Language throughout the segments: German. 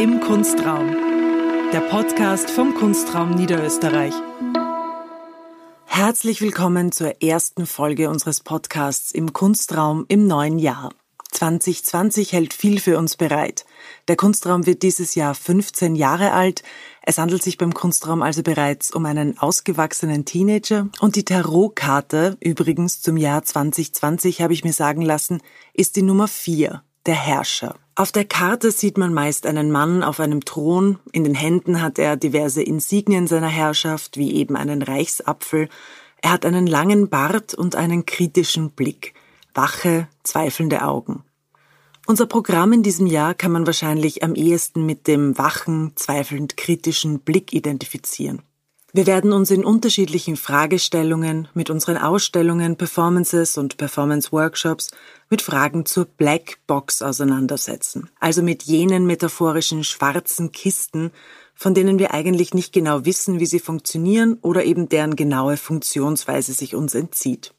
Im Kunstraum. Der Podcast vom Kunstraum Niederösterreich. Herzlich willkommen zur ersten Folge unseres Podcasts im Kunstraum im neuen Jahr. 2020 hält viel für uns bereit. Der Kunstraum wird dieses Jahr 15 Jahre alt. Es handelt sich beim Kunstraum also bereits um einen ausgewachsenen Teenager. Und die Tarotkarte, übrigens zum Jahr 2020 habe ich mir sagen lassen, ist die Nummer 4, der Herrscher. Auf der Karte sieht man meist einen Mann auf einem Thron. In den Händen hat er diverse Insignien seiner Herrschaft, wie eben einen Reichsapfel. Er hat einen langen Bart und einen kritischen Blick. Wache, zweifelnde Augen. Unser Programm in diesem Jahr kann man wahrscheinlich am ehesten mit dem wachen, zweifelnd kritischen Blick identifizieren. Wir werden uns in unterschiedlichen Fragestellungen mit unseren Ausstellungen, Performances und Performance-Workshops mit Fragen zur Black Box auseinandersetzen, also mit jenen metaphorischen schwarzen Kisten, von denen wir eigentlich nicht genau wissen, wie sie funktionieren oder eben deren genaue Funktionsweise sich uns entzieht.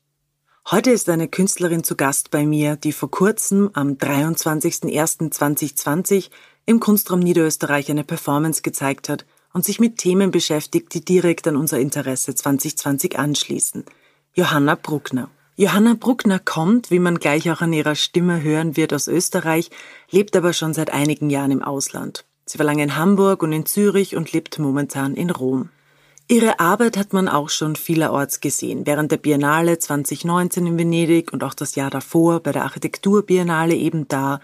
Heute ist eine Künstlerin zu Gast bei mir, die vor kurzem am 23.01.2020 im Kunstraum Niederösterreich eine Performance gezeigt hat und sich mit Themen beschäftigt, die direkt an unser Interesse 2020 anschließen. Johanna Bruckner. Johanna Bruckner kommt, wie man gleich auch an ihrer Stimme hören wird, aus Österreich, lebt aber schon seit einigen Jahren im Ausland. Sie war lange in Hamburg und in Zürich und lebt momentan in Rom. Ihre Arbeit hat man auch schon vielerorts gesehen, während der Biennale 2019 in Venedig und auch das Jahr davor bei der Architekturbiennale eben da,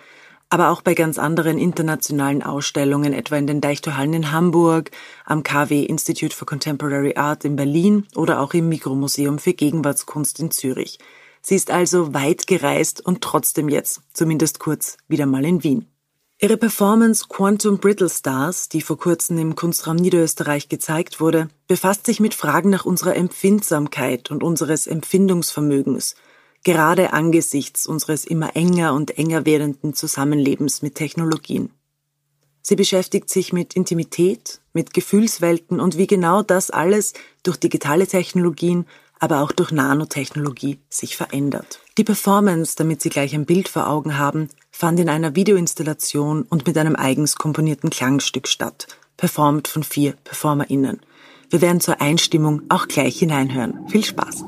aber auch bei ganz anderen internationalen Ausstellungen, etwa in den Deichtorhallen in Hamburg, am KW Institute for Contemporary Art in Berlin oder auch im Mikromuseum für Gegenwartskunst in Zürich. Sie ist also weit gereist und trotzdem jetzt, zumindest kurz, wieder mal in Wien. Ihre Performance Quantum Brittle Stars, die vor kurzem im Kunstraum Niederösterreich gezeigt wurde, befasst sich mit Fragen nach unserer Empfindsamkeit und unseres Empfindungsvermögens, gerade angesichts unseres immer enger und enger werdenden Zusammenlebens mit Technologien. Sie beschäftigt sich mit Intimität, mit Gefühlswelten und wie genau das alles durch digitale Technologien aber auch durch Nanotechnologie sich verändert. Die Performance, damit Sie gleich ein Bild vor Augen haben, fand in einer Videoinstallation und mit einem eigens komponierten Klangstück statt, performt von vier PerformerInnen. Wir werden zur Einstimmung auch gleich hineinhören. Viel Spaß!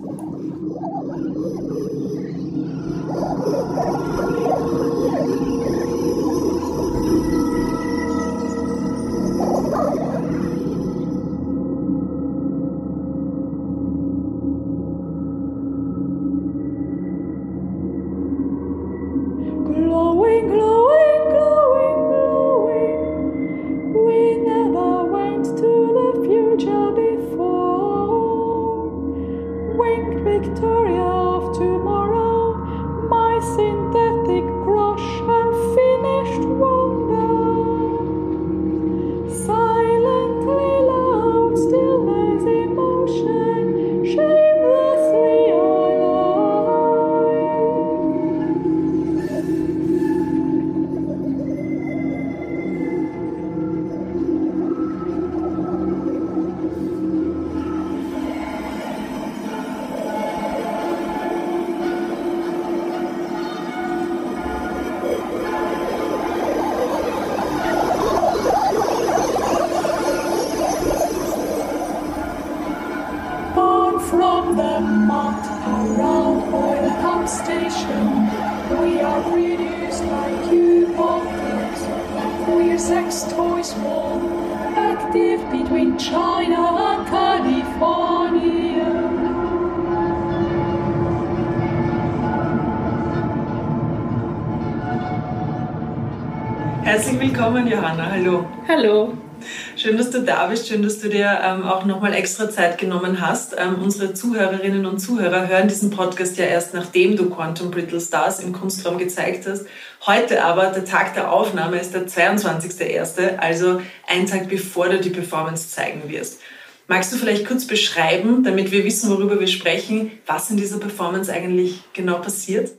From the mud around by the Hub Station, we are reduced like you bottles, queer sex toys wall, active between China and California. Herzlich willkommen, Johanna. Hallo. Hallo. Schön, dass du da bist. Schön, dass du dir ähm, auch nochmal extra Zeit genommen hast. Ähm, unsere Zuhörerinnen und Zuhörer hören diesen Podcast ja erst, nachdem du Quantum Brittle Stars im Kunstraum gezeigt hast. Heute aber, der Tag der Aufnahme ist der 22.01., also ein Tag bevor du die Performance zeigen wirst. Magst du vielleicht kurz beschreiben, damit wir wissen, worüber wir sprechen, was in dieser Performance eigentlich genau passiert?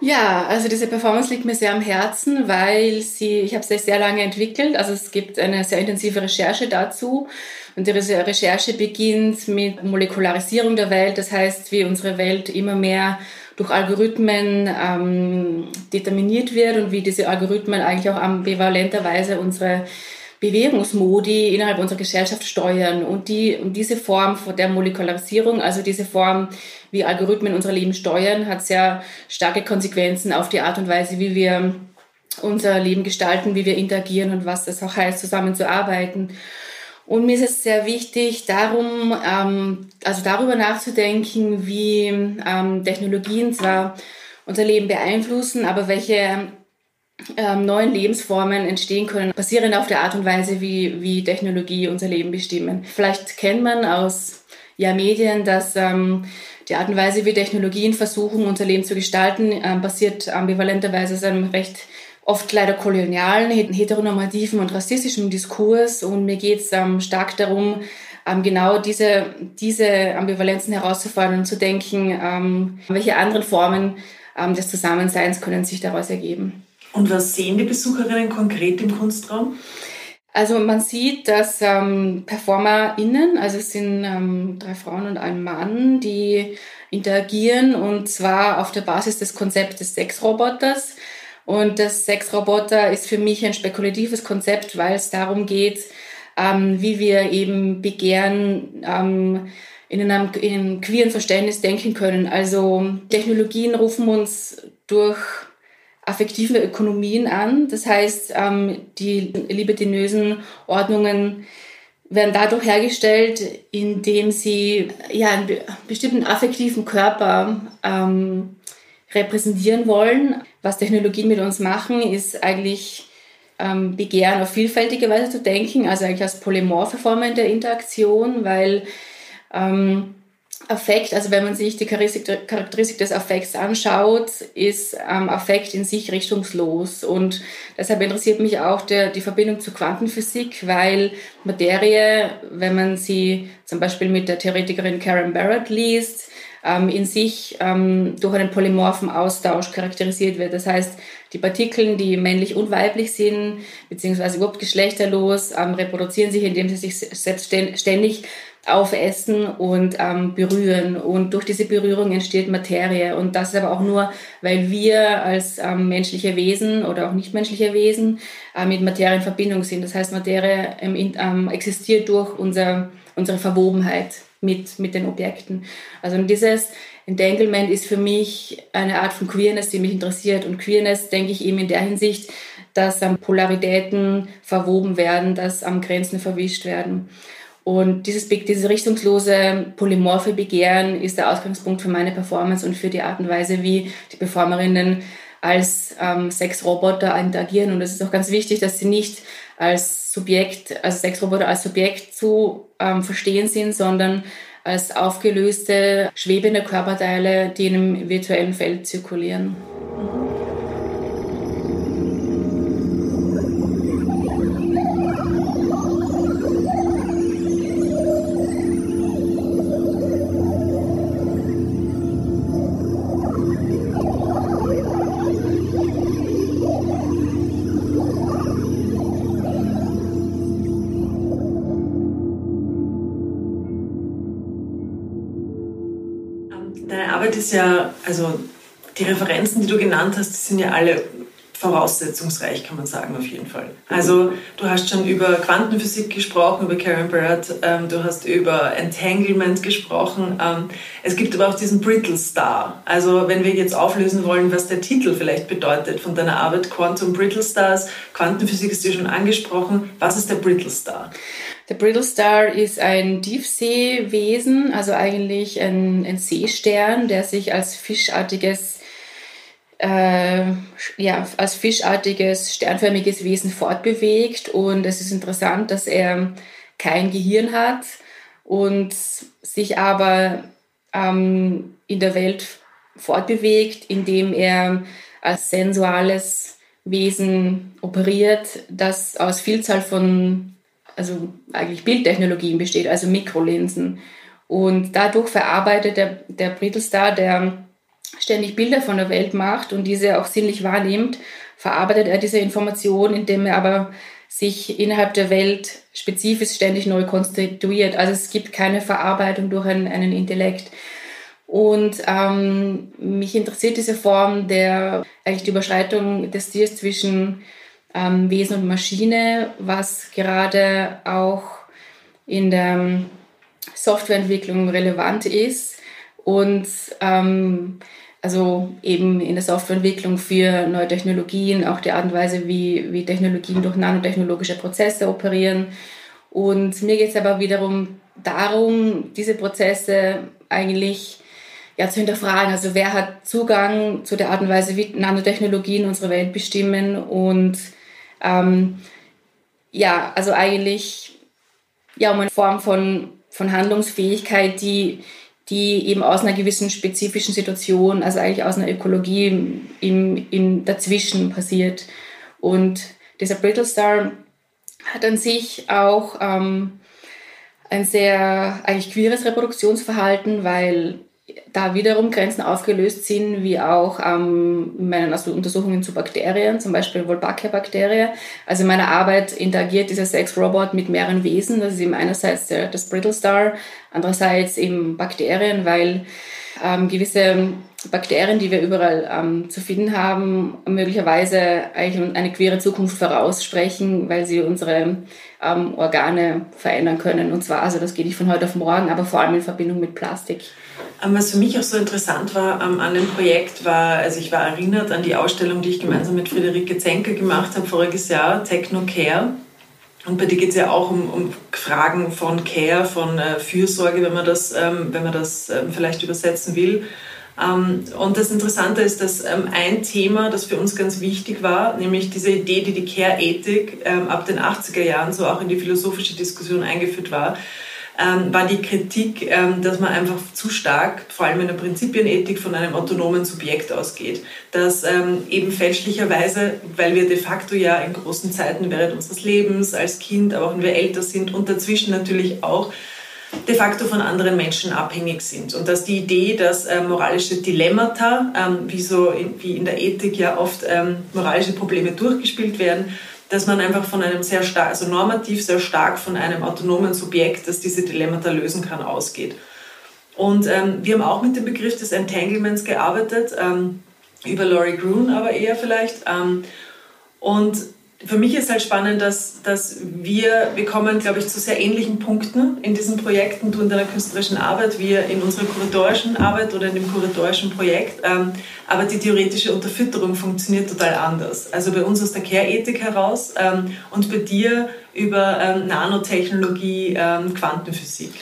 Ja, also diese Performance liegt mir sehr am Herzen, weil sie, ich habe sie sehr lange entwickelt. Also es gibt eine sehr intensive Recherche dazu. Und die Recherche beginnt mit Molekularisierung der Welt. Das heißt, wie unsere Welt immer mehr durch Algorithmen ähm, determiniert wird und wie diese Algorithmen eigentlich auch ambivalenterweise unsere Bewegungsmodi innerhalb unserer Gesellschaft steuern. Und, die, und diese Form der Molekularisierung, also diese Form, wie Algorithmen unser Leben steuern, hat sehr starke Konsequenzen auf die Art und Weise, wie wir unser Leben gestalten, wie wir interagieren und was das auch heißt, zusammenzuarbeiten. Und mir ist es sehr wichtig, darum, ähm, also darüber nachzudenken, wie ähm, Technologien zwar unser Leben beeinflussen, aber welche ähm, neuen Lebensformen entstehen können, basierend auf der Art und Weise, wie, wie Technologie unser Leben bestimmen. Vielleicht kennt man aus ja, Medien, dass ähm, die Art und Weise, wie Technologien versuchen, unser Leben zu gestalten, ähm, basiert ambivalenterweise aus einem recht oft leider kolonialen, heteronormativen und rassistischen Diskurs. Und mir geht es ähm, stark darum, ähm, genau diese, diese Ambivalenzen herauszufordern und zu denken, ähm, welche anderen Formen ähm, des Zusammenseins können sich daraus ergeben. Und was sehen die Besucherinnen konkret im Kunstraum? Also man sieht, dass ähm, PerformerInnen, also es sind ähm, drei Frauen und ein Mann, die interagieren und zwar auf der Basis des Konzepts des Sexroboters. Und das Sexroboter ist für mich ein spekulatives Konzept, weil es darum geht, ähm, wie wir eben Begehren ähm, in einem, in einem queeren Verständnis denken können. Also Technologien rufen uns durch affektive Ökonomien an. Das heißt, ähm, die libertinösen Ordnungen werden dadurch hergestellt, indem sie ja, einen bestimmten affektiven Körper ähm, repräsentieren wollen. Was Technologien mit uns machen, ist eigentlich ähm, Begehren auf vielfältige Weise zu denken, also eigentlich als polymorphe Formen der Interaktion, weil ähm, Affekt, also wenn man sich die Charakteristik des Affekts anschaut, ist ähm, Affekt in sich richtungslos. Und deshalb interessiert mich auch der, die Verbindung zur Quantenphysik, weil Materie, wenn man sie zum Beispiel mit der Theoretikerin Karen Barrett liest, ähm, in sich ähm, durch einen polymorphen Austausch charakterisiert wird. Das heißt, die Partikel, die männlich und weiblich sind, beziehungsweise überhaupt geschlechterlos, ähm, reproduzieren sich, indem sie sich selbst ständig aufessen und ähm, berühren. Und durch diese Berührung entsteht Materie. Und das ist aber auch nur, weil wir als ähm, menschliche Wesen oder auch nichtmenschliche Wesen äh, mit Materie in Verbindung sind. Das heißt, Materie ähm, ähm existiert durch unser, unsere Verwobenheit mit, mit den Objekten. Also dieses Entanglement ist für mich eine Art von Queerness, die mich interessiert. Und Queerness denke ich eben in der Hinsicht, dass ähm, Polaritäten verwoben werden, dass am Grenzen verwischt werden. Und dieses, dieses richtungslose, polymorphe Begehren ist der Ausgangspunkt für meine Performance und für die Art und Weise, wie die Performerinnen als ähm, Sexroboter interagieren. Und es ist auch ganz wichtig, dass sie nicht als Subjekt, also Sexroboter als Subjekt zu ähm, verstehen sind, sondern als aufgelöste, schwebende Körperteile, die in einem virtuellen Feld zirkulieren. Ist ja, also die Referenzen, die du genannt hast, die sind ja alle voraussetzungsreich, kann man sagen, auf jeden Fall. Also du hast schon über Quantenphysik gesprochen, über Karen Barrett, ähm, du hast über Entanglement gesprochen. Ähm, es gibt aber auch diesen Brittle Star. Also wenn wir jetzt auflösen wollen, was der Titel vielleicht bedeutet von deiner Arbeit Quantum Brittle Stars, Quantenphysik ist dir schon angesprochen, was ist der Brittle Star? Der Brittle Star ist ein Tiefseewesen, also eigentlich ein, ein Seestern, der sich als fischartiges äh, ja, als fischartiges, sternförmiges Wesen fortbewegt. Und es ist interessant, dass er kein Gehirn hat und sich aber ähm, in der Welt fortbewegt, indem er als sensuales Wesen operiert, das aus Vielzahl von, also eigentlich Bildtechnologien besteht, also Mikrolinsen. Und dadurch verarbeitet der, der Brittlestar, der ständig Bilder von der Welt macht und diese auch sinnlich wahrnimmt, verarbeitet er diese Information, indem er aber sich innerhalb der Welt spezifisch ständig neu konstituiert. Also es gibt keine Verarbeitung durch einen, einen Intellekt. Und ähm, mich interessiert diese Form der eigentlich die Überschreitung des Stils zwischen ähm, Wesen und Maschine, was gerade auch in der Softwareentwicklung relevant ist und ähm, also eben in der Softwareentwicklung für neue Technologien, auch die Art und Weise, wie, wie Technologien durch nanotechnologische Prozesse operieren. Und mir geht es aber wiederum darum, diese Prozesse eigentlich ja, zu hinterfragen. Also wer hat Zugang zu der Art und Weise, wie Nanotechnologien unsere Welt bestimmen und ähm, ja, also eigentlich ja, um eine Form von, von Handlungsfähigkeit, die, die eben aus einer gewissen spezifischen Situation, also eigentlich aus einer Ökologie im, im Dazwischen passiert. Und dieser Brittle Star hat an sich auch ähm, ein sehr eigentlich queeres Reproduktionsverhalten, weil da wiederum Grenzen aufgelöst sind, wie auch ähm, in meinen also Untersuchungen zu Bakterien, zum Beispiel Wolbachia-Bakterie. Also in meiner Arbeit interagiert dieser Sex-Robot mit mehreren Wesen. Das ist eben einerseits der, das Brittle Star, andererseits eben Bakterien, weil ähm, gewisse Bakterien, die wir überall ähm, zu finden haben, möglicherweise eigentlich eine queere Zukunft voraussprechen, weil sie unsere ähm, Organe verändern können. Und zwar, also das geht nicht von heute auf morgen, aber vor allem in Verbindung mit Plastik. Ähm, was für mich auch so interessant war ähm, an dem Projekt war, also ich war erinnert an die Ausstellung, die ich gemeinsam mit Friederike Zenker gemacht habe voriges Jahr, Techno Care. Und bei dir geht es ja auch um, um, Fragen von Care, von äh, Fürsorge, wenn man das, ähm, wenn man das ähm, vielleicht übersetzen will. Ähm, und das Interessante ist, dass ähm, ein Thema, das für uns ganz wichtig war, nämlich diese Idee, die die Care-Ethik ab den 80er Jahren so auch in die philosophische Diskussion eingeführt war, ähm, war die Kritik, ähm, dass man einfach zu stark, vor allem in der Prinzipienethik, von einem autonomen Subjekt ausgeht. Dass ähm, eben fälschlicherweise, weil wir de facto ja in großen Zeiten während unseres Lebens als Kind, aber auch wenn wir älter sind und dazwischen natürlich auch, de facto von anderen Menschen abhängig sind. Und dass die Idee, dass äh, moralische Dilemmata, ähm, wie, so in, wie in der Ethik ja oft ähm, moralische Probleme durchgespielt werden, dass man einfach von einem sehr stark, also normativ sehr stark von einem autonomen Subjekt, das diese Dilemmata lösen kann, ausgeht. Und ähm, wir haben auch mit dem Begriff des Entanglements gearbeitet, ähm, über Laurie Grun aber eher vielleicht. Ähm, und für mich ist halt spannend, dass, dass wir, wir kommen, glaube ich, zu sehr ähnlichen Punkten in diesen Projekten, du in deiner künstlerischen Arbeit, wir in unserer kuratorischen Arbeit oder in dem kuratorischen Projekt. Ähm, aber die theoretische Unterfütterung funktioniert total anders. Also bei uns aus der Care-Ethik heraus ähm, und bei dir über ähm, Nanotechnologie, Quantenphysik.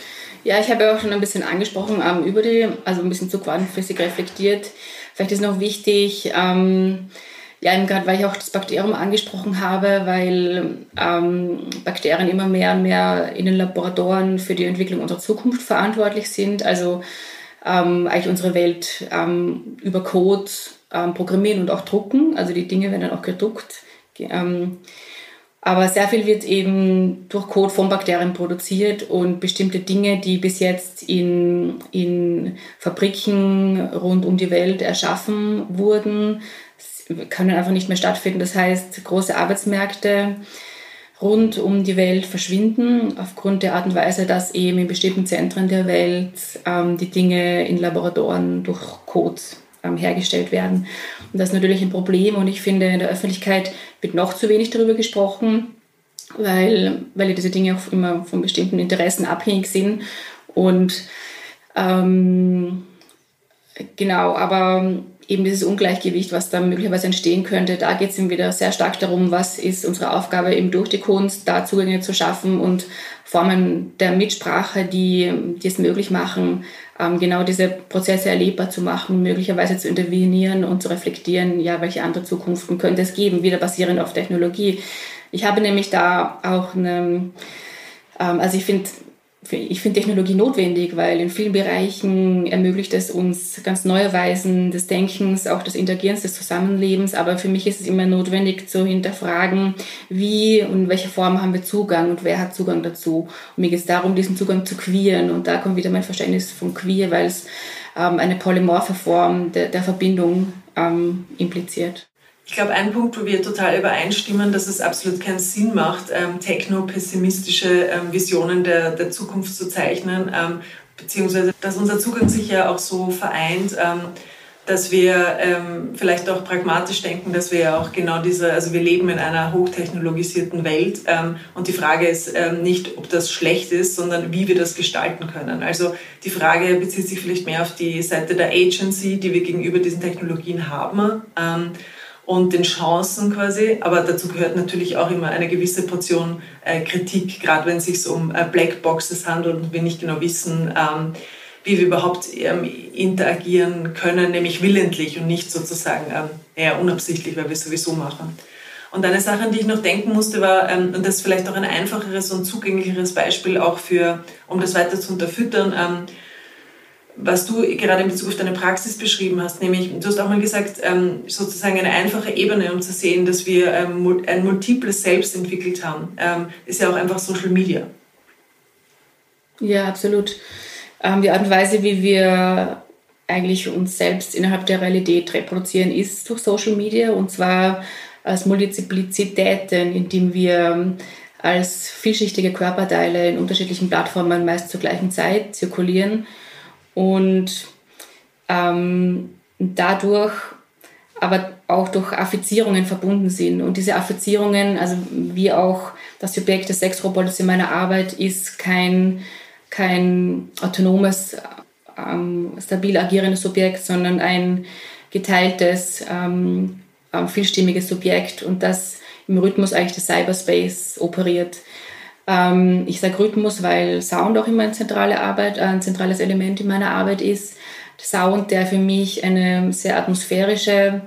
Ja, ich habe ja auch schon ein bisschen angesprochen, über die, also ein bisschen zu Quantenphysik reflektiert. Vielleicht ist noch wichtig, ähm, ja, gerade weil ich auch das Bakterium angesprochen habe, weil ähm, Bakterien immer mehr und mehr in den Laboratoren für die Entwicklung unserer Zukunft verantwortlich sind. Also ähm, eigentlich unsere Welt ähm, über Code ähm, programmieren und auch drucken. Also die Dinge werden dann auch gedruckt. Ähm, aber sehr viel wird eben durch Code von Bakterien produziert und bestimmte Dinge, die bis jetzt in, in Fabriken rund um die Welt erschaffen wurden, können einfach nicht mehr stattfinden. Das heißt, große Arbeitsmärkte rund um die Welt verschwinden, aufgrund der Art und Weise, dass eben in bestimmten Zentren der Welt ähm, die Dinge in Laboratoren durch Codes ähm, hergestellt werden. Und das ist natürlich ein Problem und ich finde, in der Öffentlichkeit wird noch zu wenig darüber gesprochen, weil, weil diese Dinge auch immer von bestimmten Interessen abhängig sind. Und ähm, genau, aber eben dieses Ungleichgewicht, was da möglicherweise entstehen könnte, da geht es eben wieder sehr stark darum, was ist unsere Aufgabe eben durch die Kunst, da Zugänge zu schaffen und Formen der Mitsprache, die, die es möglich machen, ähm, genau diese Prozesse erlebbar zu machen, möglicherweise zu intervenieren und zu reflektieren, ja, welche andere Zukunften könnte es geben, wieder basierend auf Technologie. Ich habe nämlich da auch eine, ähm, also ich finde, ich finde Technologie notwendig, weil in vielen Bereichen ermöglicht es uns ganz neue Weisen des Denkens, auch des Interagierens, des Zusammenlebens. Aber für mich ist es immer notwendig zu hinterfragen, wie und in welcher Form haben wir Zugang und wer hat Zugang dazu. Und mir geht es darum, diesen Zugang zu queeren. Und da kommt wieder mein Verständnis von queer, weil es ähm, eine polymorphe Form der, der Verbindung ähm, impliziert. Ich glaube, ein Punkt, wo wir total übereinstimmen, dass es absolut keinen Sinn macht, ähm, techno-pessimistische ähm, Visionen der, der Zukunft zu zeichnen, ähm, beziehungsweise dass unser Zugang sich ja auch so vereint, ähm, dass wir ähm, vielleicht auch pragmatisch denken, dass wir ja auch genau diese, also wir leben in einer hochtechnologisierten Welt ähm, und die Frage ist nicht, ob das schlecht ist, sondern wie wir das gestalten können. Also die Frage bezieht sich vielleicht mehr auf die Seite der Agency, die wir gegenüber diesen Technologien haben und den Chancen quasi, aber dazu gehört natürlich auch immer eine gewisse Portion äh, Kritik, gerade wenn es sich um äh, Blackboxes handelt und wir nicht genau wissen, ähm, wie wir überhaupt ähm, interagieren können, nämlich willentlich und nicht sozusagen ähm, eher unabsichtlich, weil wir es sowieso machen. Und eine Sache, an die ich noch denken musste, war, ähm, und das ist vielleicht auch ein einfacheres und zugänglicheres Beispiel auch für, um das weiter zu unterfüttern, ähm, was du gerade in Bezug auf deine Praxis beschrieben hast, nämlich du hast auch mal gesagt, ähm, sozusagen eine einfache Ebene, um zu sehen, dass wir ähm, ein multiples Selbst entwickelt haben, ähm, ist ja auch einfach Social Media. Ja, absolut. Die Art und Weise, wie wir eigentlich uns selbst innerhalb der Realität reproduzieren, ist durch Social Media und zwar als Multiplizitäten, indem wir als vielschichtige Körperteile in unterschiedlichen Plattformen meist zur gleichen Zeit zirkulieren und ähm, dadurch aber auch durch Affizierungen verbunden sind. Und diese Affizierungen, also wie auch das Subjekt des Sexroboters in meiner Arbeit, ist kein kein autonomes, ähm, stabil agierendes Subjekt, sondern ein geteiltes, ähm, ähm, vielstimmiges Subjekt und das im Rhythmus eigentlich des Cyberspace operiert. Ähm, ich sage Rhythmus, weil Sound auch immer ein, zentrale Arbeit, ein zentrales Element in meiner Arbeit ist. Sound, der für mich eine sehr atmosphärische,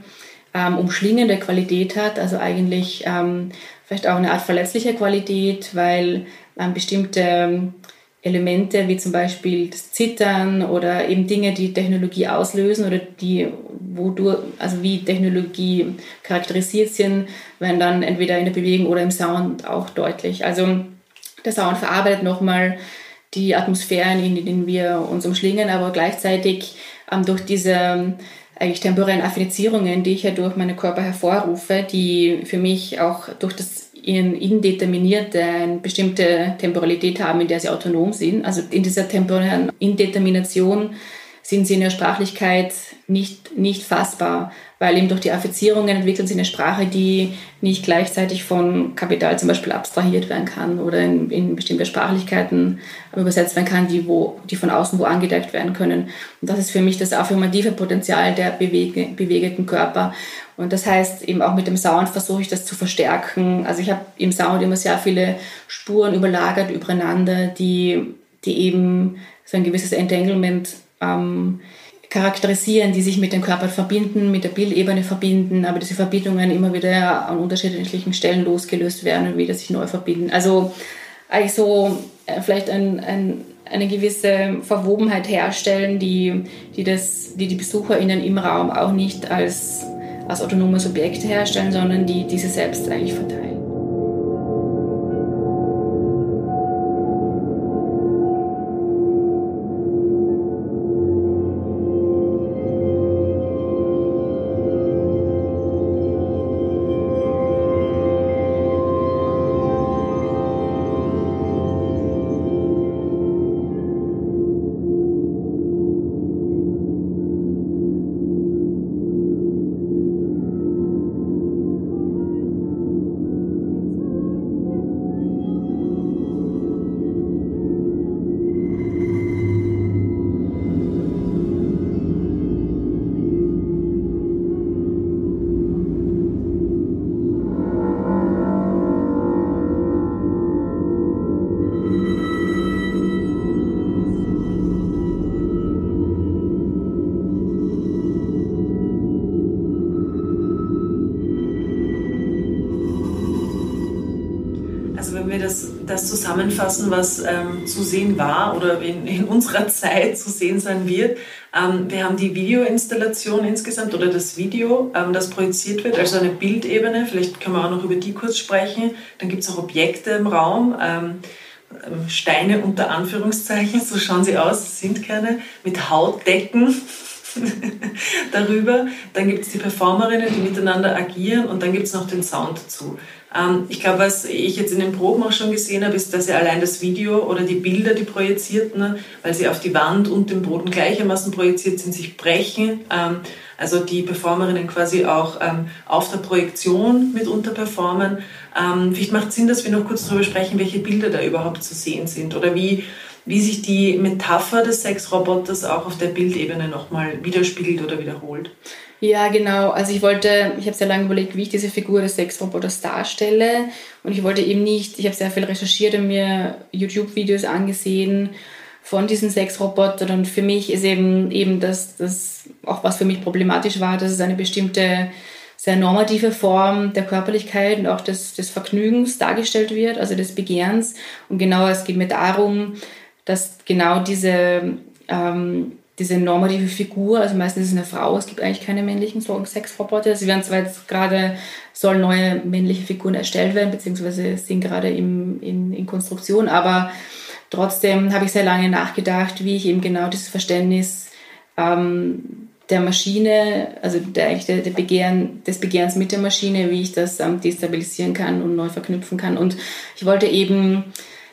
ähm, umschlingende Qualität hat, also eigentlich ähm, vielleicht auch eine Art verletzliche Qualität, weil ähm, bestimmte Elemente wie zum Beispiel das Zittern oder eben Dinge, die Technologie auslösen oder die, wodurch, also wie Technologie charakterisiert sind, werden dann entweder in der Bewegung oder im Sound auch deutlich. Also der Sound verarbeitet nochmal die Atmosphären, in denen wir uns umschlingen, aber gleichzeitig ähm, durch diese ähm, eigentlich temporären Affinizierungen, die ich ja durch meinen Körper hervorrufe, die für mich auch durch das indeterminierte, eine bestimmte Temporalität haben, in der sie autonom sind. Also in dieser temporären Indetermination sind sie in der Sprachlichkeit nicht, nicht fassbar, weil eben durch die Affizierungen entwickeln sie eine Sprache, die nicht gleichzeitig von Kapital zum Beispiel abstrahiert werden kann oder in, in bestimmte Sprachlichkeiten übersetzt werden kann, die, wo, die von außen wo angedeckt werden können. Und das ist für mich das affirmative Potenzial der bewege, bewegenden Körper. Und das heißt, eben auch mit dem Sound versuche ich das zu verstärken. Also ich habe im Sound immer sehr viele Spuren überlagert übereinander, die, die eben so ein gewisses Entanglement ähm, charakterisieren, die sich mit dem Körper verbinden, mit der Bildebene verbinden, aber diese Verbindungen immer wieder an unterschiedlichen Stellen losgelöst werden und wieder sich neu verbinden. Also eigentlich so äh, vielleicht ein, ein, eine gewisse Verwobenheit herstellen, die, die, das, die die BesucherInnen im Raum auch nicht als als autonome Subjekte herstellen, sondern die diese selbst eigentlich verteilen. Zusammenfassen, was ähm, zu sehen war oder in, in, unserer Zeit zu sehen sein wird. Ähm, wir haben die Videoinstallation insgesamt oder das Video, ähm, das projiziert wird, also eine Bildebene. Vielleicht können wir auch noch über die kurz sprechen. Dann gibt es auch Objekte im Raum. Ähm, ähm, Steine unter Anführungszeichen, so schauen sie aus, sind keine, mit Hautdecken darüber. Dann gibt es die Performerinnen, die miteinander agieren und dann gibt es noch den Sound dazu. Ähm, ich glaube, was ich jetzt in den Proben auch schon gesehen habe, ist, dass sie allein das Video oder die Bilder, die projizierten, ne, weil sie auf die Wand und den Boden gleichermaßen projiziert sind, sich brechen. Ähm, also die Performerinnen quasi auch ähm, auf der Projektion mitunter performen. Vielleicht macht es Sinn, dass wir noch kurz darüber sprechen, welche Bilder da überhaupt zu sehen sind oder wie, wie sich die Metapher des Sexroboters auch auf der Bildebene nochmal widerspiegelt oder wiederholt. Ja, genau. Also ich wollte, ich habe sehr lange überlegt, wie ich diese Figur des Sexroboters darstelle. Und ich wollte eben nicht, ich habe sehr viel recherchiert und mir YouTube-Videos angesehen von diesen Sexrobotern. Und für mich ist eben, eben das, das, auch was für mich problematisch war, dass es eine bestimmte sehr normative Form der Körperlichkeit und auch des, des Vergnügens dargestellt wird, also des Begehrens. Und genau, es geht mir darum, dass genau diese ähm, diese normative Figur, also meistens ist es eine Frau, es gibt eigentlich keine männlichen Sexroboter. Sie werden zwar jetzt gerade, sollen neue männliche Figuren erstellt werden, beziehungsweise sind gerade im, in, in Konstruktion, aber trotzdem habe ich sehr lange nachgedacht, wie ich eben genau dieses Verständnis ähm, der Maschine, also der, der, der Begehren, des Begehrens mit der Maschine, wie ich das ähm, destabilisieren kann und neu verknüpfen kann. Und ich wollte eben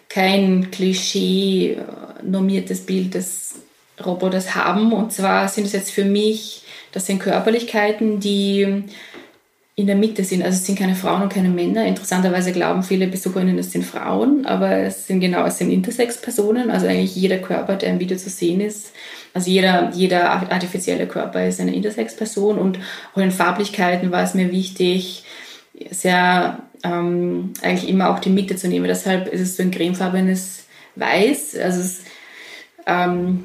kein Klischee äh, normiertes Bild des Roboters haben. Und zwar sind es jetzt für mich, das sind Körperlichkeiten, die in der Mitte sind. Also es sind keine Frauen und keine Männer. Interessanterweise glauben viele Besucherinnen, es sind Frauen, aber es sind genau, es sind Intersex-Personen. Also eigentlich jeder Körper, der im Video zu sehen ist, also jeder, jeder artifizielle Körper ist eine Intersex-Person. Und auch in Farblichkeiten war es mir wichtig, sehr ähm, eigentlich immer auch die Mitte zu nehmen. Deshalb ist es so ein cremefarbenes Weiß. Also es ähm,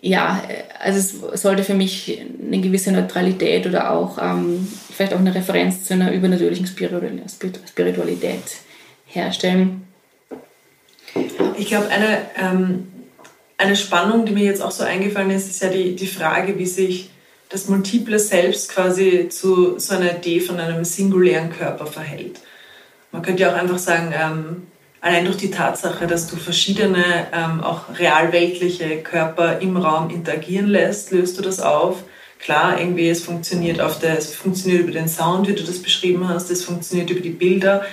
ja, also es sollte für mich eine gewisse Neutralität oder auch ähm, vielleicht auch eine Referenz zu einer übernatürlichen Spiritualität herstellen. Ich glaube, eine, ähm, eine Spannung, die mir jetzt auch so eingefallen ist, ist ja die, die Frage, wie sich das multiple Selbst quasi zu so einer Idee von einem singulären Körper verhält. Man könnte ja auch einfach sagen, ähm, allein durch die Tatsache, dass du verschiedene, ähm, auch realweltliche Körper im Raum interagieren lässt, löst du das auf. Klar, irgendwie, es funktioniert, auf der, es funktioniert über den Sound, wie du das beschrieben hast, es funktioniert über die Bilder.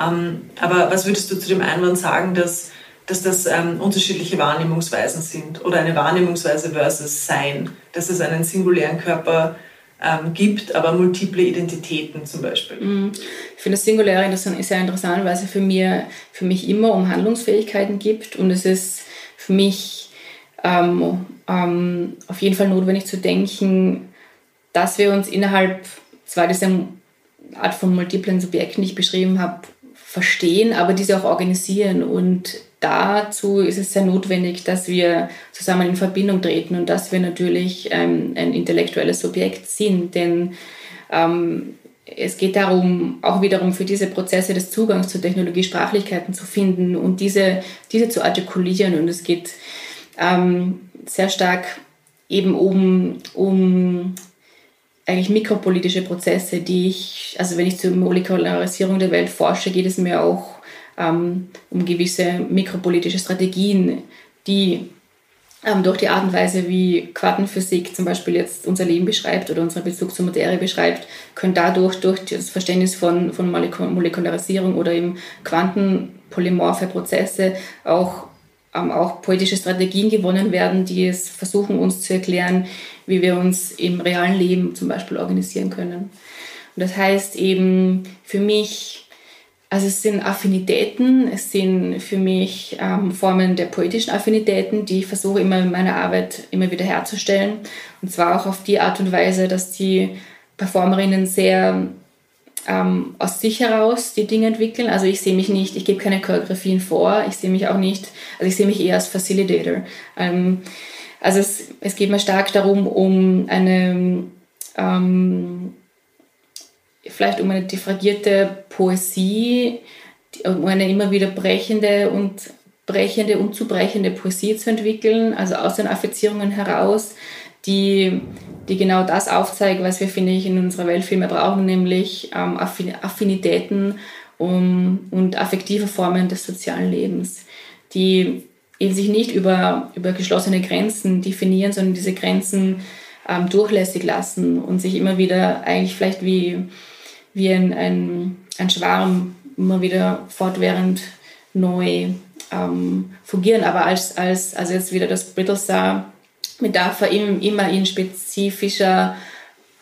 Ähm, aber was würdest du zu dem Einwand sagen, dass, dass das ähm, unterschiedliche Wahrnehmungsweisen sind oder eine Wahrnehmungsweise versus Sein, dass es einen singulären Körper ähm, gibt, aber multiple Identitäten zum Beispiel. Mhm. Ich finde das Singuläre sehr interessant, weil es für, mir, für mich immer um Handlungsfähigkeiten gibt und es ist für mich ähm, ähm, auf jeden Fall notwendig zu denken, dass wir uns innerhalb zwar dieser Art von multiplen Subjekten, die ich beschrieben habe, verstehen, aber diese auch organisieren und dazu ist es sehr notwendig, dass wir zusammen in Verbindung treten und dass wir natürlich ähm, ein intellektuelles Subjekt sind, denn ähm, es geht darum, auch wiederum für diese Prozesse des Zugangs zu Technologiesprachlichkeiten zu finden und diese, diese zu artikulieren. Und es geht ähm, sehr stark eben um, um eigentlich mikropolitische Prozesse, die ich, also wenn ich zur Molekularisierung der Welt forsche, geht es mir auch um gewisse mikropolitische Strategien, die ähm, durch die Art und Weise, wie Quantenphysik zum Beispiel jetzt unser Leben beschreibt oder unseren Bezug zur Materie beschreibt, können dadurch durch das Verständnis von, von Molekularisierung oder eben quantenpolymorphe Prozesse auch, ähm, auch poetische Strategien gewonnen werden, die es versuchen uns zu erklären, wie wir uns im realen Leben zum Beispiel organisieren können. Und das heißt eben für mich, also es sind Affinitäten, es sind für mich ähm, Formen der poetischen Affinitäten, die ich versuche immer in meiner Arbeit immer wieder herzustellen. Und zwar auch auf die Art und Weise, dass die Performerinnen sehr ähm, aus sich heraus die Dinge entwickeln. Also ich sehe mich nicht, ich gebe keine Choreografien vor, ich sehe mich auch nicht, also ich sehe mich eher als Facilitator. Ähm, also es, es geht mir stark darum, um eine ähm, vielleicht um eine diffragierte Poesie, um eine immer wieder brechende und brechende und zu brechende Poesie zu entwickeln, also aus den Affizierungen heraus, die, die genau das aufzeigen, was wir, finde ich, in unserer Welt viel mehr brauchen, nämlich ähm, Affinitäten um, und affektive Formen des sozialen Lebens, die eben sich nicht über, über geschlossene Grenzen definieren, sondern diese Grenzen ähm, durchlässig lassen und sich immer wieder eigentlich vielleicht wie wie ein, ein, ein Schwarm immer wieder fortwährend neu ähm, fungieren. Aber als, als also jetzt wieder das Brittlestar Metapher immer in spezifischer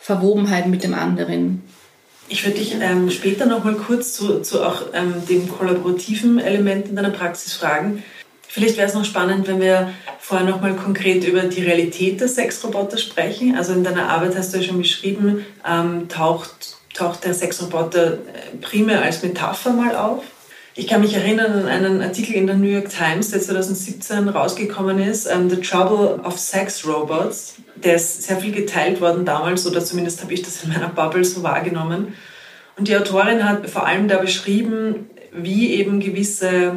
Verwobenheit mit dem anderen. Ich würde dich ähm, später noch mal kurz zu, zu auch ähm, dem kollaborativen Element in deiner Praxis fragen. Vielleicht wäre es noch spannend, wenn wir vorher noch mal konkret über die Realität des Sexroboter sprechen. Also in deiner Arbeit hast du ja schon beschrieben, ähm, taucht, taucht der Sexroboter äh, primär als Metapher mal auf. Ich kann mich erinnern an einen Artikel in der New York Times, der 2017 rausgekommen ist, ähm, The Trouble of Sex Robots. Der ist sehr viel geteilt worden damals, oder zumindest habe ich das in meiner Bubble so wahrgenommen. Und die Autorin hat vor allem da beschrieben, wie eben gewisse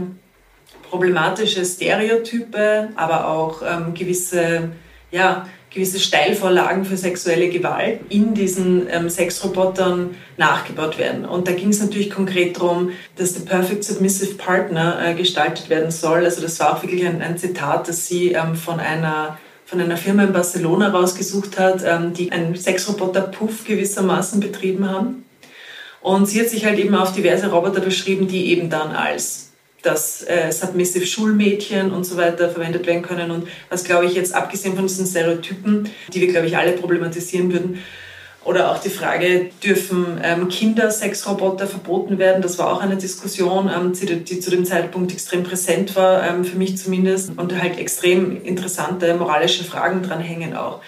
problematische Stereotype, aber auch ähm, gewisse ja, gewisse Steilvorlagen für sexuelle Gewalt in diesen ähm, Sexrobotern nachgebaut werden. Und da ging es natürlich konkret darum, dass der Perfect Submissive Partner äh, gestaltet werden soll. Also das war auch wirklich ein, ein Zitat, das sie ähm, von einer von einer Firma in Barcelona rausgesucht hat, ähm, die einen Sexroboter Puff gewissermaßen betrieben haben. Und sie hat sich halt eben auf diverse Roboter beschrieben, die eben dann als dass äh, Submissive Schulmädchen und so weiter verwendet werden können. Und was, glaube ich, jetzt abgesehen von diesen Stereotypen, die wir, glaube ich, alle problematisieren würden, oder auch die Frage, dürfen ähm, Kinder Sexroboter verboten werden? Das war auch eine Diskussion, ähm, die, die, zu dem Zeitpunkt extrem präsent war, ähm, für mich zumindest, und halt extrem interessante moralische Fragen dran hängen auch.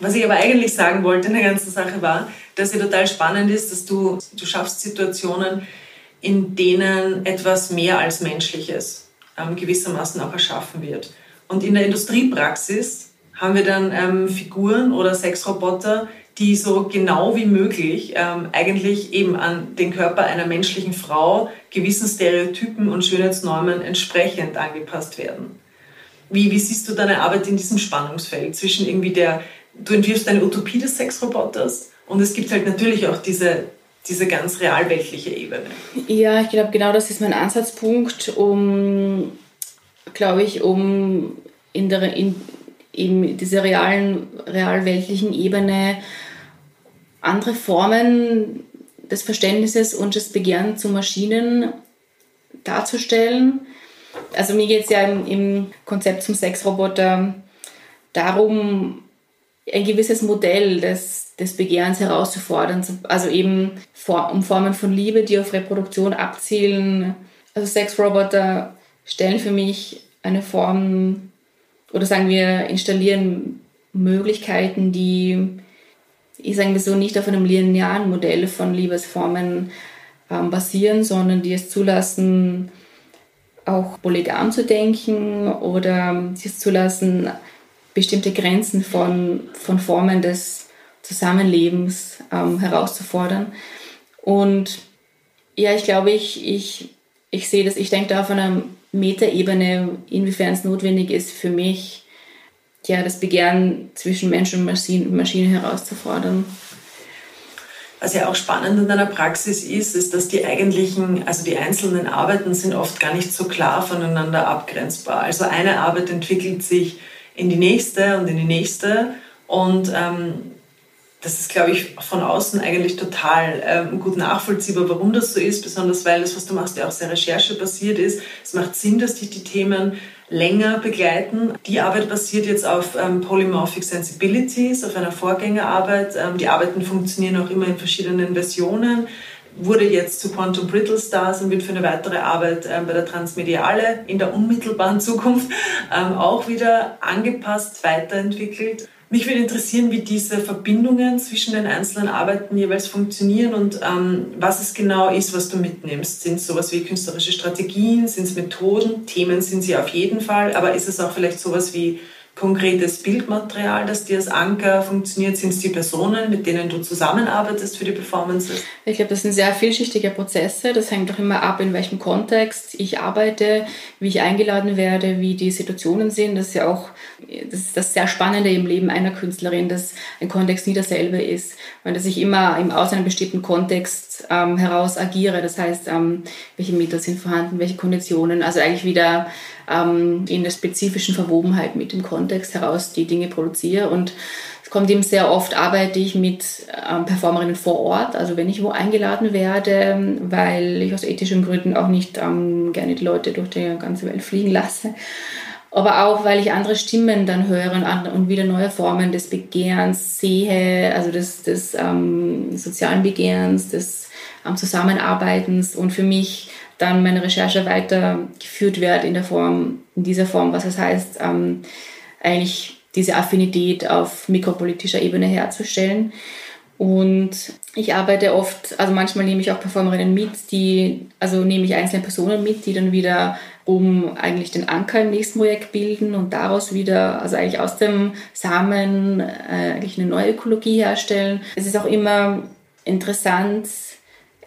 Was ich aber eigentlich sagen wollte in der ganzen Sache war, dass es total spannend ist, dass du, du schaffst Situationen, in denen etwas mehr als Menschliches ähm, gewissermaßen auch erschaffen wird. Und in der Industriepraxis haben wir dann ähm, Figuren oder Sexroboter, die so genau wie möglich ähm, eigentlich eben an den Körper einer menschlichen Frau gewissen Stereotypen und Schönheitsnormen entsprechend angepasst werden. Wie, wie siehst du deine Arbeit in diesem Spannungsfeld zwischen irgendwie der, du entwirfst eine Utopie des Sexroboters und es gibt halt natürlich auch diese diese ganz realweltliche Ebene. Ja, ich glaube, genau das ist mein Ansatzpunkt, um, glaube ich, um in, der, in, in dieser realen, realweltlichen Ebene andere Formen des Verständnisses und des Begehrens zu Maschinen darzustellen. Also mir geht es ja im, im Konzept zum Sexroboter darum, ein gewisses Modell des, des Begehrens herauszufordern. Also eben um Formen von Liebe, die auf Reproduktion abzielen. Also Sexroboter stellen für mich eine Form oder sagen wir installieren Möglichkeiten, die, ich sage mal so, nicht auf einem linearen Modell von Liebesformen ähm, basieren, sondern die es zulassen, auch polygam zu denken oder es zulassen, bestimmte Grenzen von, von Formen des Zusammenlebens ähm, herauszufordern. Und ja, ich glaube, ich, ich, ich sehe das, ich denke da auf einer Metaebene, inwiefern es notwendig ist für mich, ja, das Begehren zwischen Mensch und Maschine, Maschine herauszufordern. Was ja auch spannend in deiner Praxis ist, ist, dass die eigentlichen, also die einzelnen Arbeiten sind oft gar nicht so klar voneinander abgrenzbar. Also eine Arbeit entwickelt sich in die nächste und in die nächste. Und ähm, das ist, glaube ich, von außen eigentlich total ähm, gut nachvollziehbar, warum das so ist, besonders weil das, was du machst, ja auch sehr recherchebasiert ist. Es macht Sinn, dass dich die Themen länger begleiten. Die Arbeit basiert jetzt auf ähm, Polymorphic Sensibilities, auf einer Vorgängerarbeit. Ähm, die Arbeiten funktionieren auch immer in verschiedenen Versionen wurde jetzt zu Quantum Brittle Stars und wird für eine weitere Arbeit ähm, bei der Transmediale in der unmittelbaren Zukunft ähm, auch wieder angepasst, weiterentwickelt. Mich würde interessieren, wie diese Verbindungen zwischen den einzelnen Arbeiten jeweils funktionieren und ähm, was es genau ist, was du mitnimmst. Sind es sowas wie künstlerische Strategien, sind es Methoden, Themen sind sie auf jeden Fall, aber ist es auch vielleicht sowas wie konkretes Bildmaterial, das dir als Anker funktioniert? Sind es die Personen, mit denen du zusammenarbeitest für die Performances? Ich glaube, das sind sehr vielschichtige Prozesse. Das hängt doch immer ab, in welchem Kontext ich arbeite, wie ich eingeladen werde, wie die Situationen sind. Das ist ja auch das, ist das sehr Spannende im Leben einer Künstlerin, dass ein Kontext nie dasselbe ist, weil dass ich immer im, aus einem bestimmten Kontext ähm, heraus agiere. Das heißt, ähm, welche Mittel sind vorhanden, welche Konditionen. Also eigentlich wieder ähm, in der spezifischen Verwobenheit mit dem Kontext heraus die Dinge produziere. Und kommt eben sehr oft, arbeite ich mit ähm, Performerinnen vor Ort, also wenn ich wo eingeladen werde, weil ich aus ethischen Gründen auch nicht ähm, gerne die Leute durch die ganze Welt fliegen lasse. Aber auch, weil ich andere Stimmen dann höre und wieder neue Formen des Begehrens sehe, also des, des ähm, sozialen Begehrens, des ähm, Zusammenarbeitens und für mich dann meine Recherche weitergeführt wird in der Form, in dieser Form, was es heißt, ähm, eigentlich diese Affinität auf mikropolitischer Ebene herzustellen. Und ich arbeite oft, also manchmal nehme ich auch Performerinnen mit, die, also nehme ich einzelne Personen mit, die dann wieder um eigentlich den Anker im nächsten Projekt bilden und daraus wieder, also eigentlich aus dem Samen äh, eigentlich eine neue Ökologie herstellen. Es ist auch immer interessant,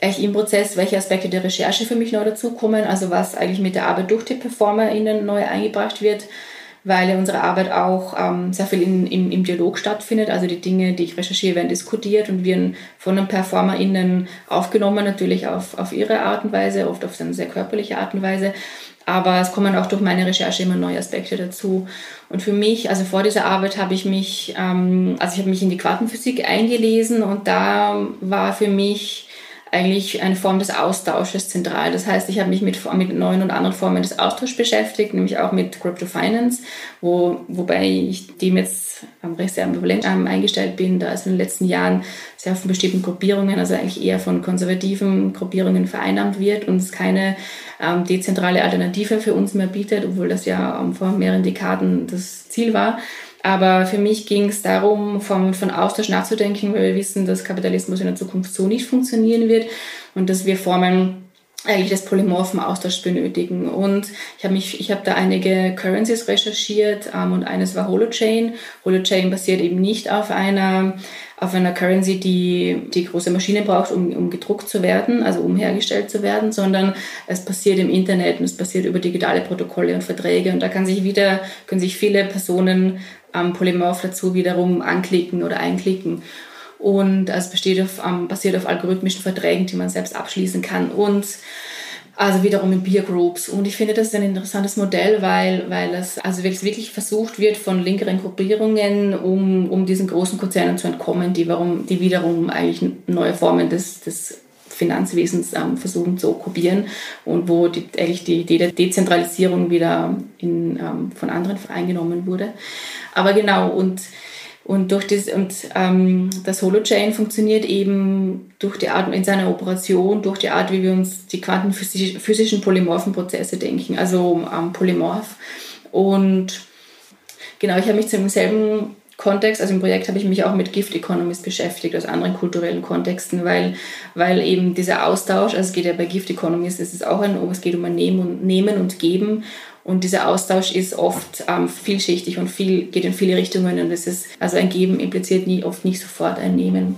eigentlich im Prozess, welche Aspekte der Recherche für mich neu dazukommen, also was eigentlich mit der Arbeit durch die PerformerInnen neu eingebracht wird weil unsere Arbeit auch ähm, sehr viel in, im, im Dialog stattfindet. Also die Dinge, die ich recherchiere, werden diskutiert und werden von den PerformerInnen aufgenommen, natürlich auf, auf ihre Art und Weise, oft auf eine sehr körperliche Art und Weise. Aber es kommen auch durch meine Recherche immer neue Aspekte dazu. Und für mich, also vor dieser Arbeit habe ich mich, ähm, also ich habe mich in die Quantenphysik eingelesen und da war für mich eigentlich eine Form des Austausches zentral. Das heißt, ich habe mich mit, mit neuen und anderen Formen des Austauschs beschäftigt, nämlich auch mit Crypto Finance, wo, wobei ich dem jetzt recht sehr ambivalent eingestellt bin, da es in den letzten Jahren sehr von bestimmten Gruppierungen, also eigentlich eher von konservativen Gruppierungen vereinnahmt wird und es keine ähm, dezentrale Alternative für uns mehr bietet, obwohl das ja ähm, vor mehreren Dekaden das Ziel war. Aber für mich ging es darum, vom, von Austausch nachzudenken, weil wir wissen, dass Kapitalismus in der Zukunft so nicht funktionieren wird und dass wir Formen eigentlich des polymorphen Austauschs benötigen. Und ich habe mich, ich habe da einige Currencies recherchiert ähm, und eines war Holochain. Holochain basiert eben nicht auf einer auf einer Currency, die die große Maschine braucht, um, um gedruckt zu werden, also um hergestellt zu werden, sondern es passiert im Internet und es passiert über digitale Protokolle und Verträge und da kann sich wieder können sich viele Personen ähm, Polymorph dazu wiederum anklicken oder einklicken. Und es besteht auf, ähm, basiert auf algorithmischen Verträgen, die man selbst abschließen kann. Und also wiederum in Peer Groups. Und ich finde das ist ein interessantes Modell, weil, weil es also wirklich versucht wird von linkeren Gruppierungen, um, um diesen großen Konzernen zu entkommen, die, warum, die wiederum eigentlich neue Formen des, des Finanzwesens ähm, versuchen zu okkupieren und wo die, eigentlich die Idee der Dezentralisierung wieder in, ähm, von anderen eingenommen wurde. Aber genau, und, und, durch das, und ähm, das Holochain funktioniert eben durch die Art, in seiner Operation, durch die Art, wie wir uns die quantenphysischen polymorphen Prozesse denken, also ähm, polymorph. Und genau, ich habe mich zu demselben Kontext, also im Projekt habe ich mich auch mit Gift Economies beschäftigt, aus anderen kulturellen Kontexten, weil, weil eben dieser Austausch, also es geht ja bei Gift Economies, es ist auch ein, es geht um ein Nehmen und, Nehmen und Geben und dieser Austausch ist oft ähm, vielschichtig und viel, geht in viele Richtungen und es ist, also ein Geben impliziert nie, oft nicht sofort ein Nehmen.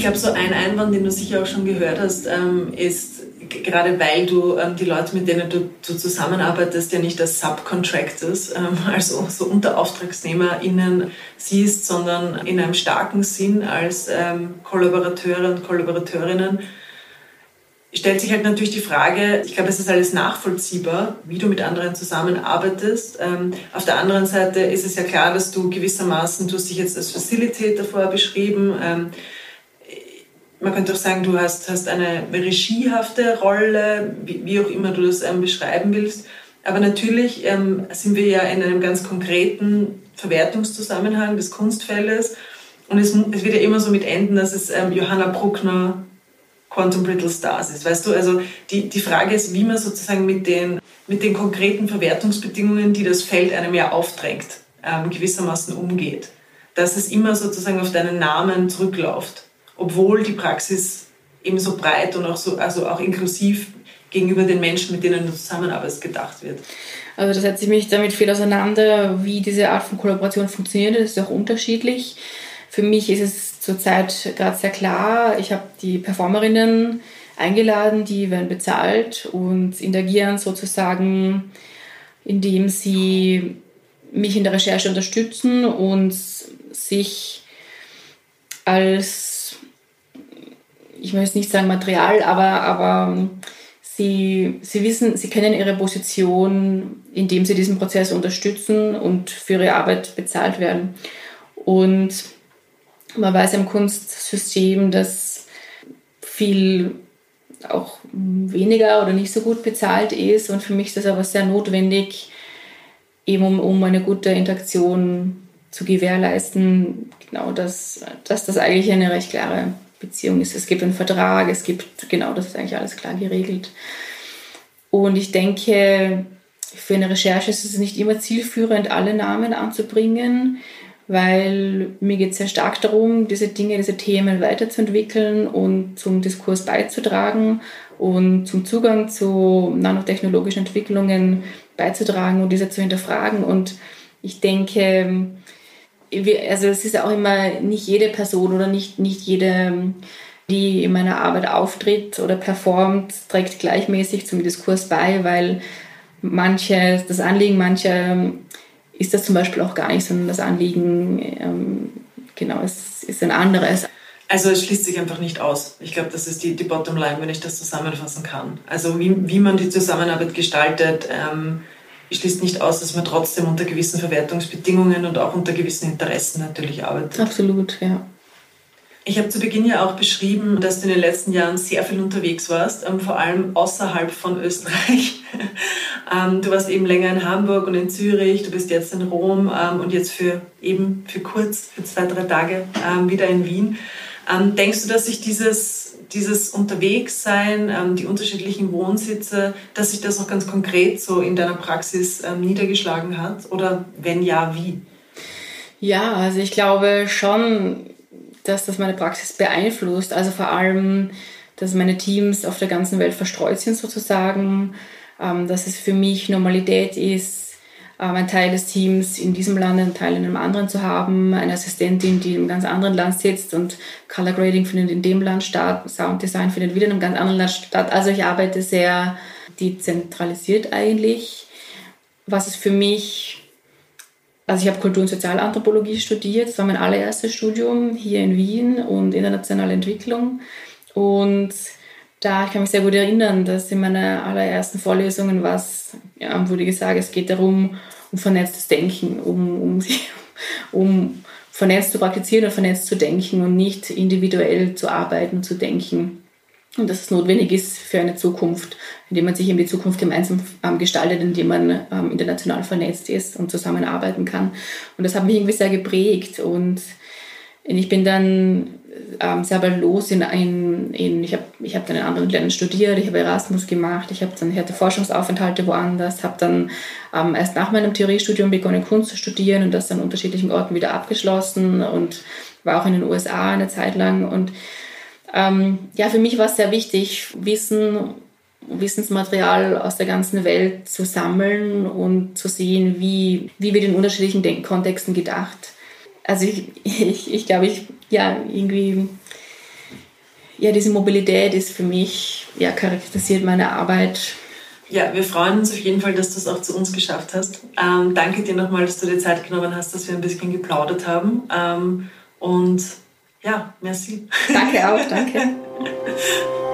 Glaube, so ein Einwand, den du sicher auch schon gehört hast, ähm, ist, gerade weil du ähm, die Leute, mit denen du, du, zusammenarbeitest, ja nicht als Subcontractors, ähm, also so UnterauftragsnehmerInnen siehst, sondern in einem starken Sinn als ähm, Kollaborateure und Kollaborateurinnen, stellt sich halt natürlich die Frage, ich glaube, es ist alles nachvollziehbar, wie du mit anderen zusammenarbeitest. Ähm, auf der anderen Seite ist es ja klar, dass du gewissermaßen, du hast dich jetzt als Facilitator vorher beschrieben, ähm, man könnte auch sagen, du hast, hast eine regiehafte Rolle, wie, wie auch immer du das ähm, beschreiben willst. Aber natürlich ähm, sind wir ja in einem ganz konkreten Verwertungszusammenhang des Kunstfeldes. und es, es wird ja immer so mit enden, dass es ähm, Johanna Bruckner Quantum Brittle Stars ist. Weißt du, also die, die Frage ist, wie man sozusagen mit den, mit den konkreten Verwertungsbedingungen, die das Feld einem ja aufdrängt, ähm, gewissermaßen umgeht. Dass es immer sozusagen auf deinen Namen zurückläuft, obwohl die Praxis eben so breit und auch so, also auch inklusiv gegenüber den Menschen, mit denen du zusammenarbeitest, gedacht wird. Also da setze ich mich damit viel auseinander, wie diese Art von Kollaboration funktioniert. Das ist auch unterschiedlich. Für mich ist es zurzeit gerade sehr klar, ich habe die Performerinnen eingeladen, die werden bezahlt und interagieren sozusagen, indem sie mich in der Recherche unterstützen und sich als, ich möchte nicht sagen Material, aber, aber sie, sie wissen, sie kennen ihre Position, indem sie diesen Prozess unterstützen und für ihre Arbeit bezahlt werden. Und man weiß im Kunstsystem, dass viel auch weniger oder nicht so gut bezahlt ist. Und für mich ist das aber sehr notwendig, eben um, um eine gute Interaktion zu gewährleisten, genau, dass, dass das eigentlich eine recht klare Beziehung ist. Es gibt einen Vertrag, es gibt, genau, das ist eigentlich alles klar geregelt. Und ich denke, für eine Recherche ist es nicht immer zielführend, alle Namen anzubringen weil mir geht es sehr stark darum, diese Dinge, diese Themen weiterzuentwickeln und zum Diskurs beizutragen und zum Zugang zu nanotechnologischen Entwicklungen beizutragen und diese zu hinterfragen. Und ich denke, also es ist auch immer nicht jede Person oder nicht, nicht jede, die in meiner Arbeit auftritt oder performt, trägt gleichmäßig zum Diskurs bei, weil manche, das Anliegen mancher ist das zum Beispiel auch gar nicht, sondern das Anliegen, ähm, genau, es ist ein anderes. Also es schließt sich einfach nicht aus. Ich glaube, das ist die, die Bottomline, wenn ich das zusammenfassen kann. Also wie, wie man die Zusammenarbeit gestaltet, ähm, schließt nicht aus, dass man trotzdem unter gewissen Verwertungsbedingungen und auch unter gewissen Interessen natürlich arbeitet. Absolut, ja. Ich habe zu Beginn ja auch beschrieben, dass du in den letzten Jahren sehr viel unterwegs warst, ähm, vor allem außerhalb von Österreich. ähm, du warst eben länger in Hamburg und in Zürich, du bist jetzt in Rom ähm, und jetzt für eben für kurz, für zwei, drei Tage wieder in Wien. Denkst du, dass sich dieses, dieses Unterwegssein, ähm, die unterschiedlichen Wohnsitze, dass sich das auch ganz konkret so in deiner Praxis niedergeschlagen hat? Oder wenn ja, wie? Ja, also ich glaube schon, dass das meine Praxis beeinflusst. Also vor allem, dass meine Teams auf der ganzen Welt verstreut sind sozusagen, ähm, dass es für mich Normalität ist, ähm, ein Teil des Teams in diesem Land, einen Teil in einem anderen zu haben, eine Assistentin, die in einem ganz anderen Land sitzt und Color Grading findet in dem Land statt, Sound Design findet wieder in einem ganz anderen Land statt. Also ich arbeite sehr dezentralisiert eigentlich, was es für mich also ich habe Kultur- und Sozialanthropologie studiert, das war mein allererstes Studium hier in Wien und internationale Entwicklung. Und da, ich kann mich sehr gut erinnern, dass in meiner allerersten Vorlesungen was, ja, wurde gesagt, es geht darum, um vernetztes Denken, um, um, um vernetzt zu praktizieren und vernetzt zu denken und nicht individuell zu arbeiten, zu denken und dass es notwendig ist für eine Zukunft, indem man sich in die Zukunft gemeinsam ähm, gestaltet, indem man ähm, international vernetzt ist und zusammenarbeiten kann. Und das hat mich irgendwie sehr geprägt und ich bin dann ähm, los in, in, in ich habe ich hab dann in anderen Ländern studiert, ich habe Erasmus gemacht, ich habe dann ich hatte Forschungsaufenthalte woanders, habe dann ähm, erst nach meinem Theoriestudium begonnen Kunst zu studieren und das an unterschiedlichen Orten wieder abgeschlossen und war auch in den USA eine Zeit lang und ähm, ja, für mich war es sehr wichtig, Wissen, Wissensmaterial aus der ganzen Welt zu sammeln und zu sehen, wie, wie wird in unterschiedlichen Denk Kontexten gedacht. Also ich, ich, ich glaube, ich, ja, irgendwie, ja, diese Mobilität ist für mich, ja, charakterisiert meine Arbeit. Ja, wir freuen uns auf jeden Fall, dass du es auch zu uns geschafft hast. Ähm, danke dir nochmal, dass du dir Zeit genommen hast, dass wir ein bisschen geplaudert haben. Ähm, und ja, merci. Danke auch, danke.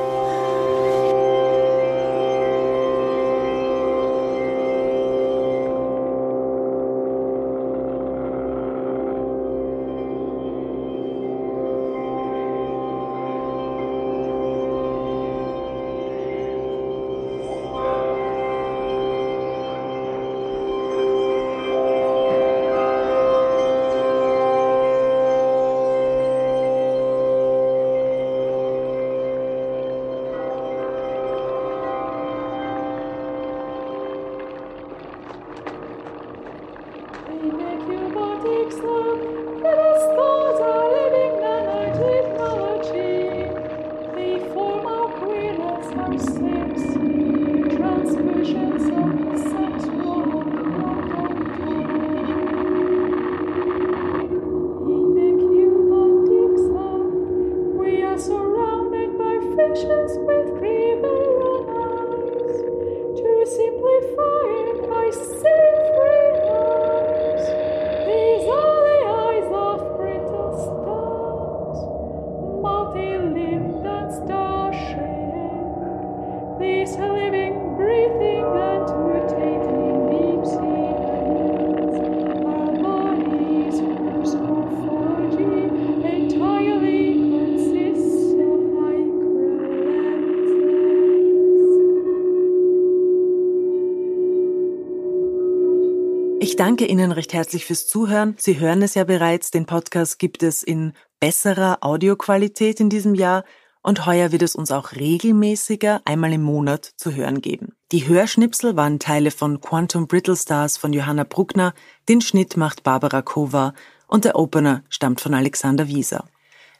danke Ihnen recht herzlich fürs Zuhören. Sie hören es ja bereits, den Podcast gibt es in besserer Audioqualität in diesem Jahr und heuer wird es uns auch regelmäßiger einmal im Monat zu hören geben. Die Hörschnipsel waren Teile von Quantum Brittle Stars von Johanna Bruckner, den Schnitt macht Barbara Kova und der Opener stammt von Alexander Wieser.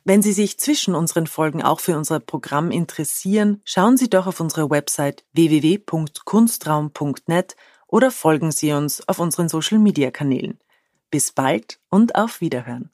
Wenn Sie sich zwischen unseren Folgen auch für unser Programm interessieren, schauen Sie doch auf unsere Website www.kunstraum.net oder folgen Sie uns auf unseren Social-Media-Kanälen. Bis bald und auf Wiederhören.